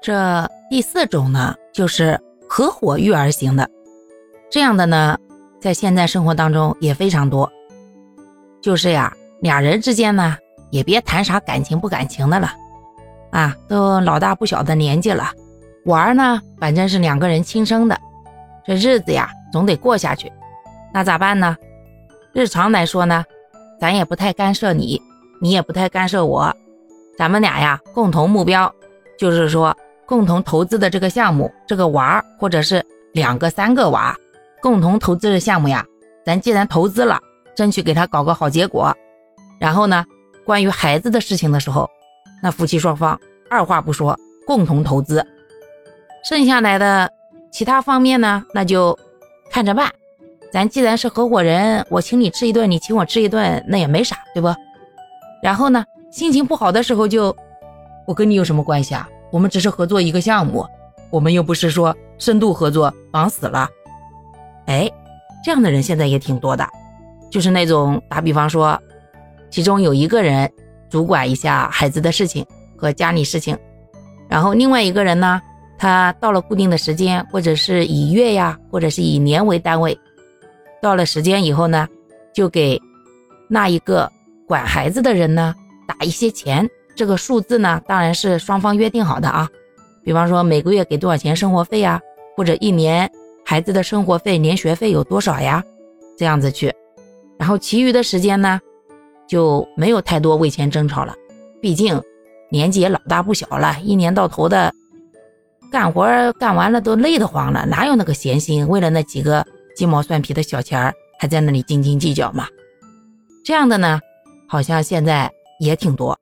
这第四种呢，就是合伙育儿型的，这样的呢，在现在生活当中也非常多。就是呀，俩人之间呢，也别谈啥感情不感情的了，啊，都老大不小的年纪了，娃儿呢，反正是两个人亲生的，这日子呀，总得过下去。那咋办呢？日常来说呢，咱也不太干涉你，你也不太干涉我，咱们俩呀，共同目标就是说。共同投资的这个项目，这个娃儿或者是两个、三个娃，共同投资的项目呀，咱既然投资了，争取给他搞个好结果。然后呢，关于孩子的事情的时候，那夫妻双方二话不说，共同投资。剩下来的其他方面呢，那就看着办。咱既然是合伙人，我请你吃一顿，你请我吃一顿，那也没啥，对不？然后呢，心情不好的时候就，我跟你有什么关系啊？我们只是合作一个项目，我们又不是说深度合作忙死了。哎，这样的人现在也挺多的，就是那种打比方说，其中有一个人主管一下孩子的事情和家里事情，然后另外一个人呢，他到了固定的时间，或者是以月呀，或者是以年为单位，到了时间以后呢，就给那一个管孩子的人呢打一些钱。这个数字呢，当然是双方约定好的啊。比方说每个月给多少钱生活费呀，或者一年孩子的生活费、年学费有多少呀，这样子去。然后其余的时间呢，就没有太多为钱争吵了。毕竟年纪也老大不小了，一年到头的干活干完了都累得慌了，哪有那个闲心为了那几个鸡毛蒜皮的小钱儿还在那里斤斤计较嘛？这样的呢，好像现在也挺多。